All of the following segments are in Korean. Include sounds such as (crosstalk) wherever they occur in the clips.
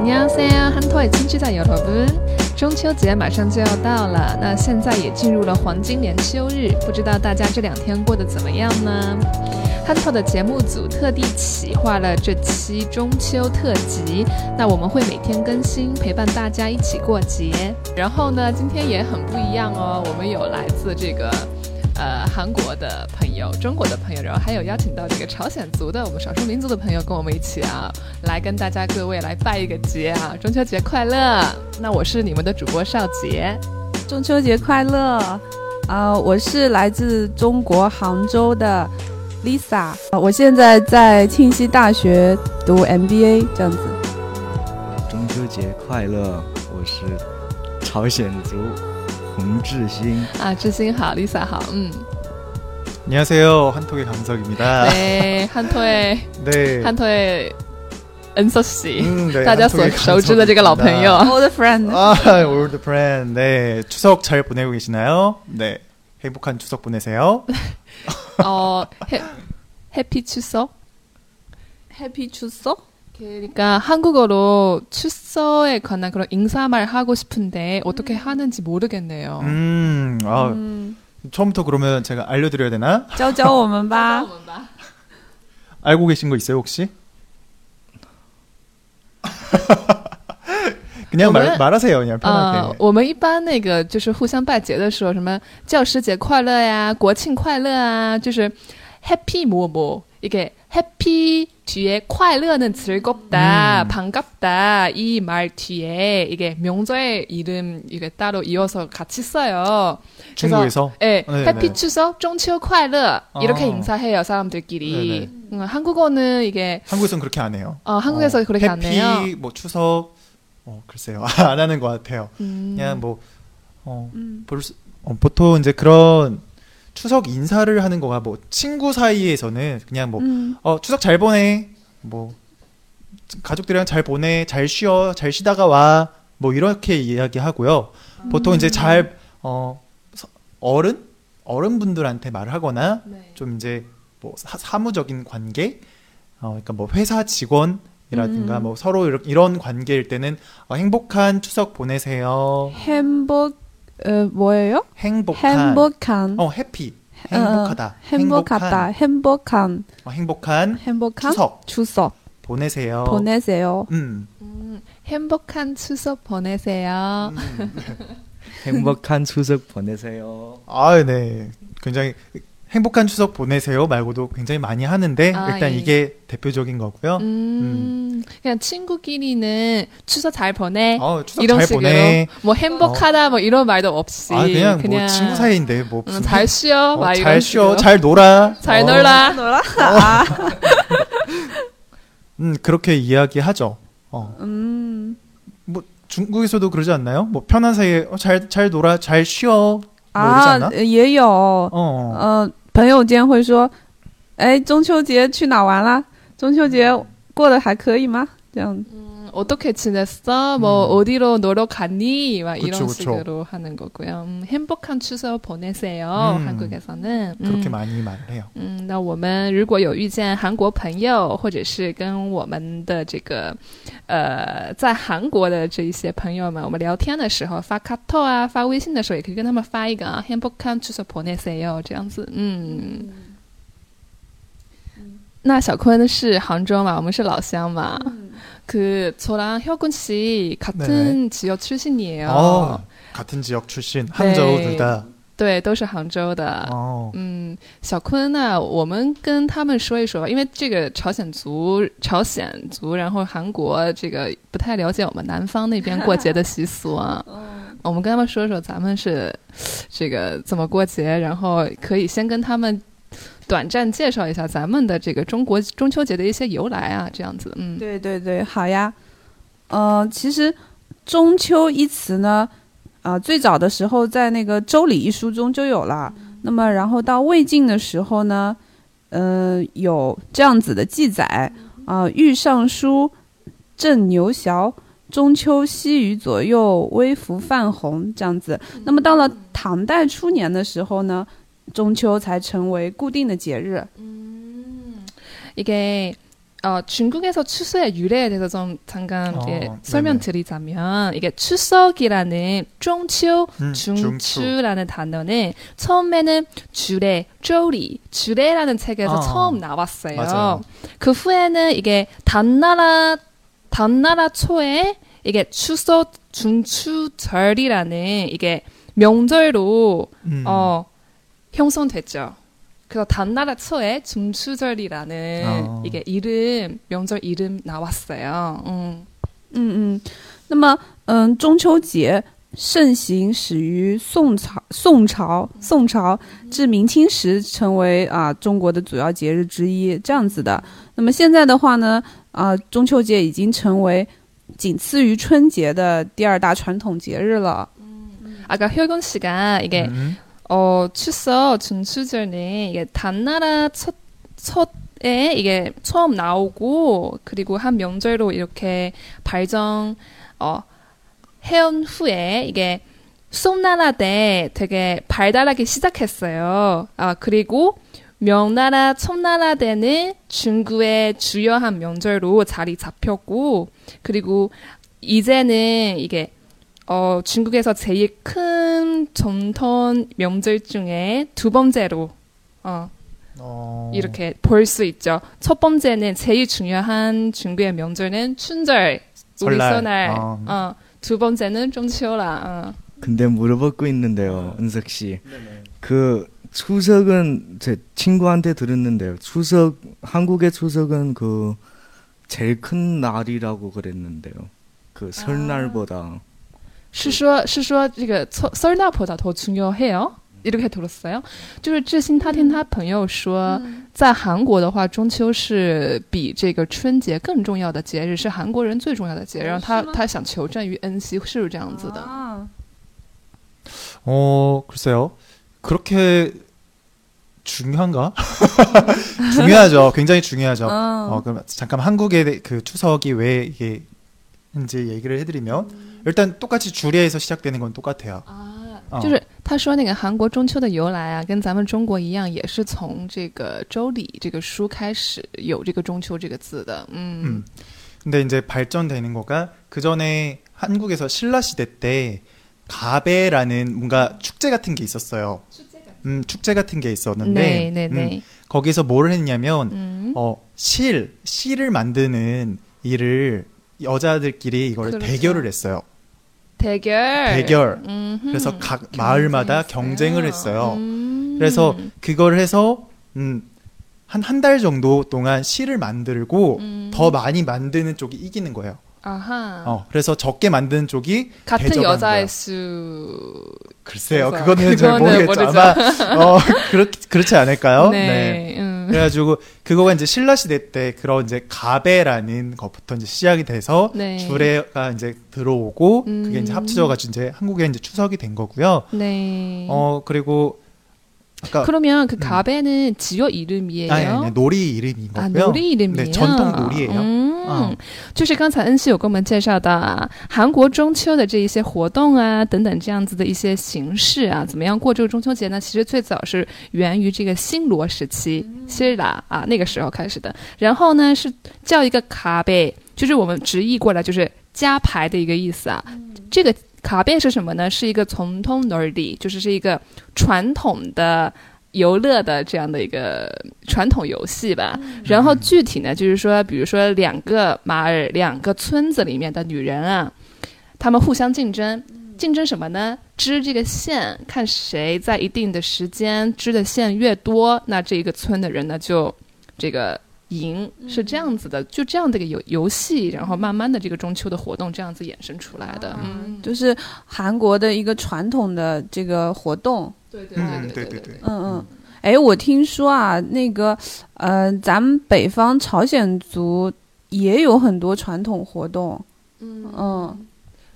안녕하세요，한토의亲戚在여러분。中秋节马上就要到了，那现在也进入了黄金连休日，不知道大家这两天过得怎么样呢？汉托的节目组特地企划了这期中秋特辑，那我们会每天更新，陪伴大家一起过节。然后呢，今天也很不一样哦，我们有来自这个。 呃，韩国的朋友、中国的朋友，然后还有邀请到这个朝鲜族的我们少数民族的朋友跟我们一起啊，来跟大家各位来拜一个节啊，中秋节快乐！那我是你们的主播少杰，中秋节快乐！啊，我是来自中国杭州的 Lisa，我现在在庆熙大学读 MBA，这样子。中秋节快乐！我是朝鲜族。洪志兴啊，志兴好，Lisa 好，嗯。 (laughs) 안녕하세요한톡의강석입니다네한톡의네한톡의은서씨大家所熟知的这个老朋友，old friend 아 old friend 네추석잘보내고계시나요네행복한추석보내세요 (laughs) 어해피추석 해피 추석 그러니까 한국어로 출서에 관한 그런 인사말 하고 싶은데 어떻게 음. 하는지 모르겠네요. 음, 아, 음. 처음부터 그러면 제가 알려드려야 되나? 教教(laughs) 我们吧. 알고 계신 거 있어요 혹시? (laughs) 그냥 말, 말하세요 그냥 편하게. 어, 我们一般那个就是互相拜节的时候，什么教师节快乐呀、国庆快乐啊，就是 해 피 뒤에 快乐는 즐겁다, 음. 반갑다 이 말 뒤에 이게 명절의 이름 이게 따로 이어서 같이 써요. 중국에서? 네, 네 해피 네. 추석, 중秋 快乐 이렇게 아. 인사해요 사람들끼리. 음, 한국어는 이게 한국에서는 그렇게 안 해요. 어, 한국에서 어, 그렇게 안 해요. 해피 뭐 추석 어 글쎄요 (laughs) 안 하는 것 같아요. 음. 그냥 뭐 어, 음. 볼 수, 어, 보통 이제 그런 추석 인사를 하는 거가 뭐 친구 사이에서는 그냥 뭐 음. 어, 추석 잘 보내 뭐 가족들이랑 잘 보내 잘 쉬어 잘 쉬다가 와 뭐 이렇게 이야기하고요. 보통 음. 이제 잘 어, 어른 어른분들한테 말을 하거나 네. 좀 이제 뭐 사, 무적인 관계 어, 그러니까 뭐 회사 직원 이라든가 음. 뭐 서로 이런 관계일 때는 어, 행복한 추석 보내세요. 행복 어, 뭐예요? 행복한. 행복한. 어, 해피. 행복하다. 어, 행복하다. 행복한. 어, 행복한. 행복한. 추석. 추석. 보내세요. 보내세요. 음. 음 행복한 추석 보내세요. 음. (laughs) 행복한 추석 보내세요. 아, 네. 굉장히 행복한 추석 보내세요 말고도 굉장히 많이 하는데 아, 일단 예. 이게 대표적인 거고요. 음, 음. 그냥 친구끼리는 추석 잘 보내 어, 추석 이런 잘 식으로 보내. 뭐 행복하다 어. 뭐 이런 말도 없이 아, 그냥, 뭐 그냥 뭐 친구 사이인데 뭐 음, 잘 쉬어 어, 잘 쉬어 잘 놀아 잘 놀아 놀아 아. (laughs) 음 그렇게 이야기하죠. 어. 음. 뭐 중국에서도 그러지 않나요? 뭐 편한 사이에 잘잘 어, 잘 놀아 잘 쉬어 啊，也有，呃，朋友间会说，哎，中秋节去哪玩了？中秋节 过得还可以吗？这样。 어떻게 지냈어? 뭐 음. 어디로 놀러 갔니? 막 그쵸, 이런 그쵸. 식으로 하는 거고요. 음, 행복한 추석 보내세요. 음. 한국에서는 그렇게 많이 말해요. 嗯，那我们如果有遇见韩国朋友或者是跟我们的这个呃在韩国的这一些朋友们，我们聊天的时候发卡托啊、发微信的时候，也可以跟他们发一个啊， 행복한 추석 보내세요. 这样子，嗯。 那小坤是杭州嘛，我们是老乡嘛。 그 저랑 혁군 씨 같은 네. 지역 출신이에요. 어, 같은 지역 출신 항저우 네. 둘 다. 对，都是杭州的。嗯，小坤呢，我们跟他们说一说，因为这个朝鲜族，然后韩国这个不太了解我们南方那边过节的习俗啊。(laughs) 我们跟他们说说咱们是 短暂介绍一下咱们的这个中国中秋节的一些由来啊，这样子，嗯，对对对，好呀，呃，其实中秋一词呢，啊，最早的时候在那个《周礼》一书中就有了，那么然后到魏晋的时候呢，嗯，有这样子的记载，啊，御尚书郑牛淆，中秋西雨左右，微服泛红这样子，那么到了唐代初年的时候呢。 中秋才成为固定的节日。嗯，이게 어, 중국에서 추수의 유래에 대해서 좀 잠깐 어, 예, 네네. 설명드리자면 이게 추석이라는 중추, 음, 중추라는 단어는 처음에는 주례, 쪼리, 주례라는 책에서 아, 처음 나왔어요. 맞아요. 그 후에는 이게 단나라 단나라 초에 이게 추석 중추절이라는 이게 명절로 음. 어 형성됐죠. 그래서 단나라 초에 중추절이라는 어. 이게 이름 명절 이름 나왔어요. 음. 嗯嗯，那么嗯，中秋节盛行始于宋朝，宋朝宋朝至明清时成为啊中国的主要节日之一，这样子的。那么现在的话呢，啊中秋节已经成为仅次于春节的第二大传统节日了。 아까 혈곤 씨가 이게 음. 어 추석 중추절은 이게 단나라 첫 첫에 이게 처음 나오고 그리고 한 명절로 이렇게 발전 어 해온 후에 이게 송나라 때 되게 발달하기 시작했어요. 아 그리고 명나라 청나라 때는 중국의 주요한 명절로 자리 잡혔고 그리고 이제는 이게 어, 중국에서 제일 큰 전통 명절 중에 두 번째로 어, 어. 이렇게 볼 수 있죠. 첫 번째는 제일 중요한 중국의 명절은 춘절, 우리 설날. 어. 어, 두 번째는中秋라. 어. 근데 물어보고 있는데요, 은석 씨. 그 추석은 제 친구한테 들었는데요. 추석 한국의 추석은 그 제일 큰 날이라고 그랬는데요. 그 설날보다 是说，是说这个설설날보다더 중요해요? 이렇게 들었어요. 就是志新他听他朋友说，在韩国的话，中秋是比这个春节更重要的节日，是韩国人最重要的节日。然后他是吗他想求证于恩熙是不是这样子的？啊， 어, 글쎄요. 그렇게 중요한가? (laughs) (laughs) 중요하죠. 굉장히 중요하죠. 어. 어, 그럼 잠깐 한국의 그 추석이 왜 이게 인지 얘기를 해드리면 일단 똑같이 주례에서 시작되는 건 똑같아요. 啊哦就是他说那个韩国中秋的由来啊，跟咱们中国一样，也是从这个《周礼》这个书开始有这个中秋这个字的。嗯 음. 근데 이제 발전되는 거가 그 전에 한국에서 신라 시대 때 가베라는 뭔가 축제 같은 게 있었어요. 음, 축제 같은 게 있었는데 네, 네, 음, 네. 거기서 뭘 했냐면 음. 어, 실, 실을 만드는 일을 여자들끼리 이걸 그렇죠. 대결을 했어요. 대결. 대결. 음흠. 그래서 각 마을마다 경쟁을 했어요. 음. 그래서 그걸 해서 음, 한 한 달 정도 동안 실을 만들고 음. 더 많이 만드는 쪽이 이기는 거예요. 아하. 어, 그래서 적게 만드는 쪽이 같은 거야. 수. 글쎄요, 그거는 잘 모르겠죠. 모르죠. 아마 어, (laughs) 그렇 그렇지 않을까요? 네. 음. 그래가지고 그거가 이제 신라 시대 때 그런 이제 가베라는 것부터 이제 시작이 돼서 네. 주례가 이제 들어오고 음. 그게 이제 합쳐져가지고 이제 한국에 이제 추석이 된 거고요. 네. 어 그리고 아까 그러면 그 음. 가베는 지역 이름이에요? 아니, 아니, 놀이 이름인 啊， 거고요. 奴隶 이름이에요. 네, 전통 놀이예요. 嗯，嗯就是刚才恩熙有跟我们介绍到啊，韩国中秋的这一些活动啊，等等这样子的一些形式啊，怎么样过这个中秋节呢？其实最早是源于这个新罗时期，希腊啊那个时候开始的。然后呢是叫一个卡贝，就是我们直译过来就是加牌的一个意思啊。这个 卡贝是什么呢？是一个从通 n o 就是是一个传统的。游乐的这样的一个传统游戏吧，然后具体呢，就是说，比如说两个马尔、两个村子里面的女人啊，她们互相竞争，竞争什么呢？织这个线，看谁在一定的时间织的线越多，那这一个村的人呢就这个赢，是这样子的，就这样的一个游游戏，然后慢慢的这个中秋的活动这样子衍生出来的。嗯，就是韩国的一个传统的这个活动。对对嗯，对对对对，嗯嗯，哎，我听说啊，那个呃，咱们北方朝鲜族也有很多传统活动。嗯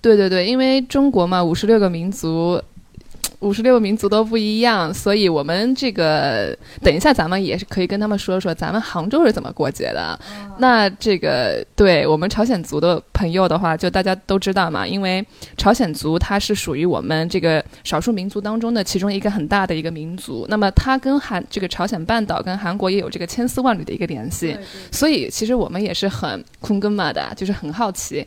对对对，因为中国嘛，五十六个民族，五十六民族都不一样，所以我们这个等一下咱们也是可以跟他们说说咱们杭州是怎么过节的。那这个对我们朝鲜族的朋友的话，就大家都知道嘛，因为朝鲜族它是属于我们这个少数民族当中的其中一个很大的一个民族。那么它跟韩这个朝鲜半岛跟韩国也有这个千丝万缕的一个联系，所以其实我们也是很空根嘛的，就是很好奇。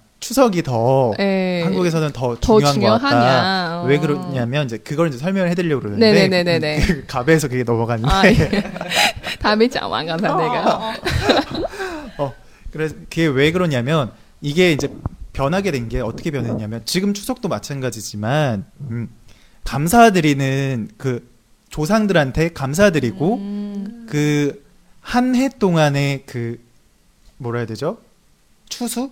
추석이 더 에이, 한국에서는 더, 더 중요한 중요하냐. 것 같다. 어. 왜 그러냐면 이제 그걸 이제 설명을 해드리려고 그러는데 네네네네. (laughs) 그, 갑에서 그게 넘어갔는데 아, 예. (laughs) 다음에 장만 가서 어. 내가 (laughs) 어 그래서 그게 왜 그러냐면 이게 이제 변하게 된 게 어떻게 변했냐면 지금 추석도 마찬가지지만 음, 감사드리는 그 조상들한테 감사드리고 음. 그한 해 동안의 그 뭐라 해야 되죠 추수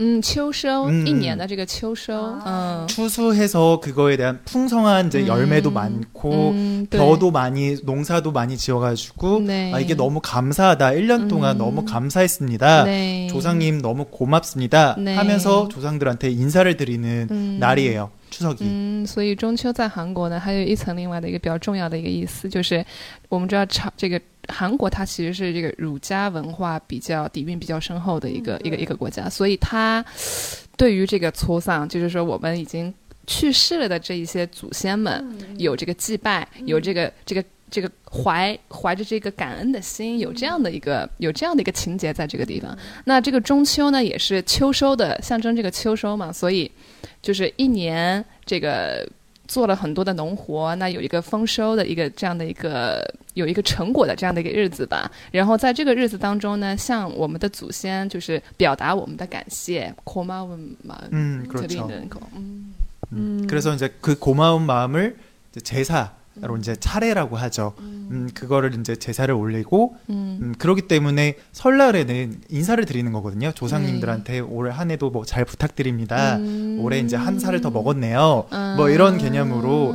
嗯，秋收、嗯一年的这个秋收，嗯， 추수해서 그거에 대한 풍성한 이제 음. 열매도 많고 嗯，对 벼도 많이 농사도 많이 지어가지고 네. 아 이게 너무 감사하다 1년 동안 음. 너무 감사했습니다 네. 조상님 너무 고맙습니다 네. 하면서 조상들한테 인사를 드리는 음. 날이에요 추석이 嗯，所以中秋在韩国呢，还有一层另外的一个比较重要的一个意思，就是我们知道朝这个 韩国它其实是这个儒家文化比较底蕴比较深厚的一个、一个一个国家，所以它对于这个搓丧，就是说我们已经去世了的这一些祖先们，有这个祭拜，有这个这个。这个怀怀着这个感恩的心，有这样的一个有这样的一个情节在这个地方。那这个中秋呢，也是秋收的象征，这个秋收嘛，所以就是一年这个做了很多的农活，那有一个丰收的一个这样的一个有一个成果的这样的一个日子吧。然后在这个日子当中呢，向我们的祖先就是表达我们的感谢，고마움마 음, 드리 그렇죠. 는 거。 嗯 음, 그래서 이제 그 고마운 마음을 이제 제사 로 이제 차례라고 하죠 음, 그거를 이제 제사를 올리고 嗯 음, 그렇기 때문에 설날에는 인사를 드리는 거거든요. 조상님들한테 올한 해도 뭐 잘 부탁드립니다. 음. 올해 이제 한 살을 더 먹었네요. 아. 뭐 이런 개념으로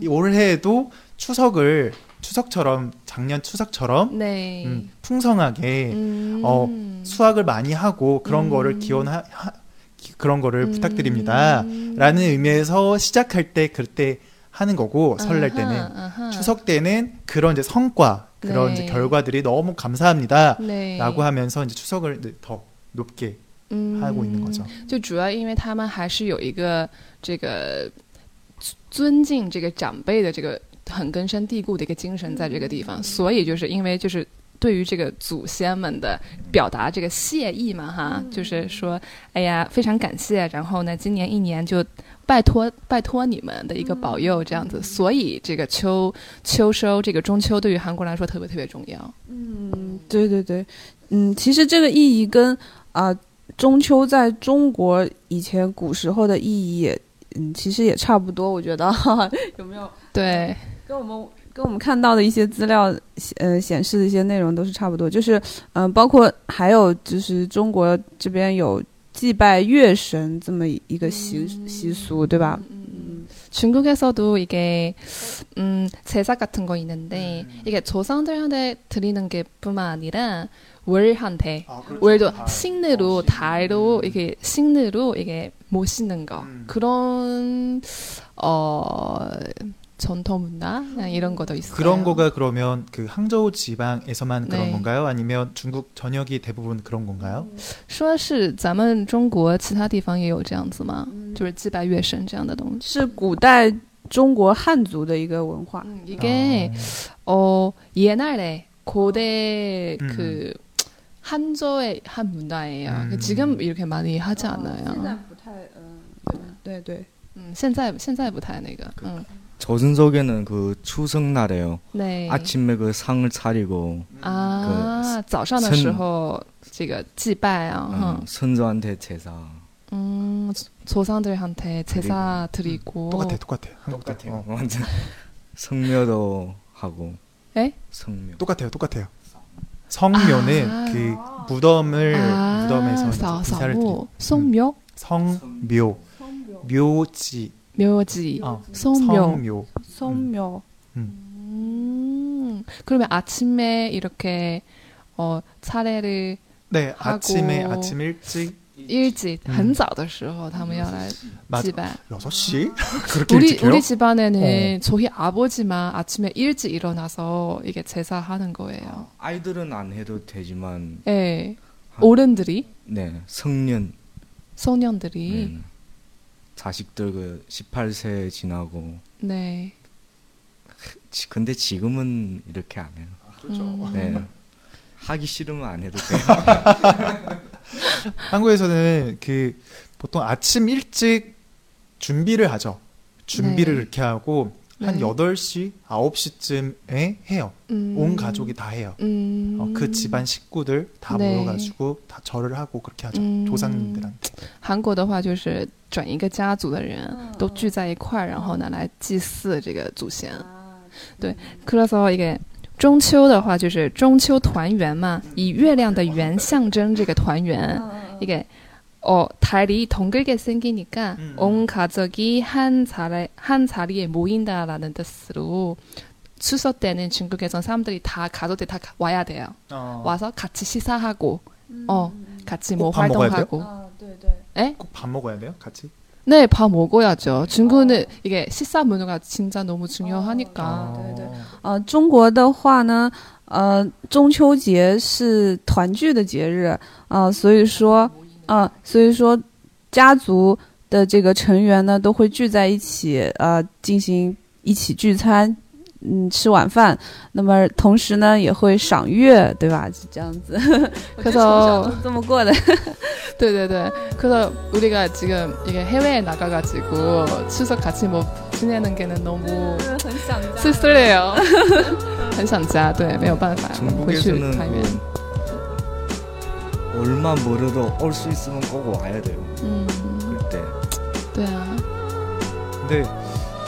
이- 이 올해에도 추석을 추석처럼 작년 추석처럼 네. 음, 풍성하게 음. 어, 수확을 많이 하고 그런 음. 거를 기원하 하- 기- 그런 거를 음. 부탁드립니다라는 의미에서 시작할 때 그때 하는 거고 설날 아하, 때는 아하. 추석 때는 그런 이제 성과 그런 네. 이제 결과들이 너무 감사합니다. 네. 라고 하면서 이제 추석을 이제 더 높게 嗯 하고 있는 거죠. 就主要因为他们还是有一个这个尊敬这个长辈的这个很根深蒂固的一个精神在这个地方，所以就是因为就是。 对于这个祖先们的表达这个谢意嘛，哈，就是说，哎呀，非常感谢，然后呢，今年一年就拜托拜托你们的一个保佑，这样子，所以这个秋秋收这个中秋对于韩国来说特别特别重要。嗯，对对对，嗯，其实这个意义跟啊、中秋在中国以前古时候的意义也，嗯，其实也差不多，我觉得。(laughs) 有没有？对，跟我们跟我们看到的一些资料，呃，显示的一些内容都是差不多，就是嗯、包括还有就是中国这边有祭拜月神这么一个习、习俗，对吧？ 중국에서도 이게 음, 제사 같은 거 있는데 이게 조상들한테 드리는 게 뿐만 아니라 월한테 월도 신으로 달로 이게 신으로 이게 모시는 거 음. 그런 어 전통 문화 그냥 이런 것도 있어요. 그런 거가 그러면 그 항저우 지방에서만 그런 네. 건가요? 아니면 중국 전역이 대부분 그런 건가요? 说是咱们中国其他地方也有这样子吗？就是祭拜月神这样的东西。是古代中国汉族的一个文化。 음, 이게 어 옛날에 고대 음. 그 한조의 한 문화예요. 음. 지금 이렇게 많이 하지 않아요. 不太，嗯，对对， 음, 现在现在不太那个. 음. 조선족에는 그 추석날에요. 네. 아침에 그 상을 차리고 아, 早上的선- 时候这个祭拜啊, 어, 선조한테 제사. 음, 조상들한테 제사 드리고 똑같아, 똑같아. 한국도. 똑같아요. 어. 완전. 성묘도 하고. 에? 성묘. 똑같아요, 똑같아요. 성묘는 아. 그 무덤을 아, 무덤에서 이제 사, 인사를 드리고 사무, 성묘, 성묘, 묘지, 묘지, 어, 성묘. 성묘. 성묘. 음, 그러면 아침에 이렇게 어, 차례를 네, 하고. 아침에 아침 일찍 日记很早的时候他们要来 맞아. 祭拜。 6시? (laughs) 그렇게 우리 일찍해요? 우리 집안에는 어. 저희 아버지만 아침에 일찍 일어나서 이게 제사하는 거예요. 아이들은 안 해도 되지만 예. 아. 어른들이 네 성년 소년들이 네. 자식들 그 18세 지나고 네. 지- 근데 지금은 이렇게 안 해요. 음. 네. 하기 싫으면 안 해도 돼요. (laughs) 한국에서는 그 보통 아침 일찍 준비를 하죠. 준비를 네. 이렇게 하고 한 네. 8시, 9시쯤에 해요. 음. 온 가족이 다 해요. 음. 어, 그 집안 식구들 다 네. 모여가지고 다 절을 하고 그렇게 하죠. 음. 조상님들한테. 韩国的话就是整一个家族的人都聚在一块儿，然后呢来祭祀这个祖先。对，그래서 이게中秋的话就是中秋团圆嘛，以月亮的圆象征这个团圆。 이게 어 달이 동글게 생기니까 음. 온 가족이 한 자리 한 자리에 모인다라는 뜻으로 추석 때는 중국에선 사람들이 다 가족들 다 와야 돼요. 어, 와서 같이 시사하고 어 같이 뭐 꼭밥 먹어야 돼요? 활동하고. 아, 对对。 에? 꼭 밥 먹어야 돼요? 같이? 네, 밥 먹어야죠. 중국은 이게 식사 문화가 진짜 너무 중요하니까. 어, 对对呃，中国的话呢，呃，中秋节是团聚的节日，呃，所以说， 呃，所以说，家族的这个成员呢都会聚在一起，呃，进行一起聚餐，嗯，吃晚饭。那么同时呢，也会赏月，对吧？是这样子。(laughs) 我就从小都这么过的。 (laughs) 네, 네, 네. 그래서 우리가 지금 이게 해외에 나가가지고 추석 같이 뭐 지내는 게는 너무 很想家 쓸쓸해요. (laughs) 很想家，对，没有办法回去 중국에서는 团圆。 뭐 얼마 멀어도 올 수 있으면 꼭 와야 돼요. 嗯， 그때 对啊， 근데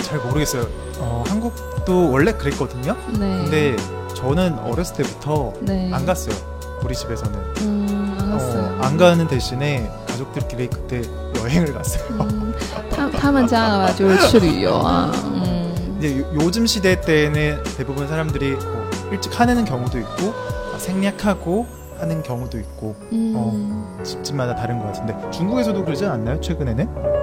잘 모르겠어요. 어, 한국도 원래 그랬거든요. 对， 근데 저는 어렸을 때부터 对， 안 갔어요. 우리 집에서는. 嗯，안 어, 갔어요. 안 가는 대신에 가족들끼리 그때 여행을 갔어요. 嗯，他他们家的话就是去旅游啊，嗯， 이제 요- 요즘 시대 때는 대부분 사람들이 뭐 일찍 하는 경우도 있고 아, 생략하고 하는 경우도 있고 嗯。 어. 집집마다 다른 것 같은데 중국에서도 그러지 않나요? 최근에는?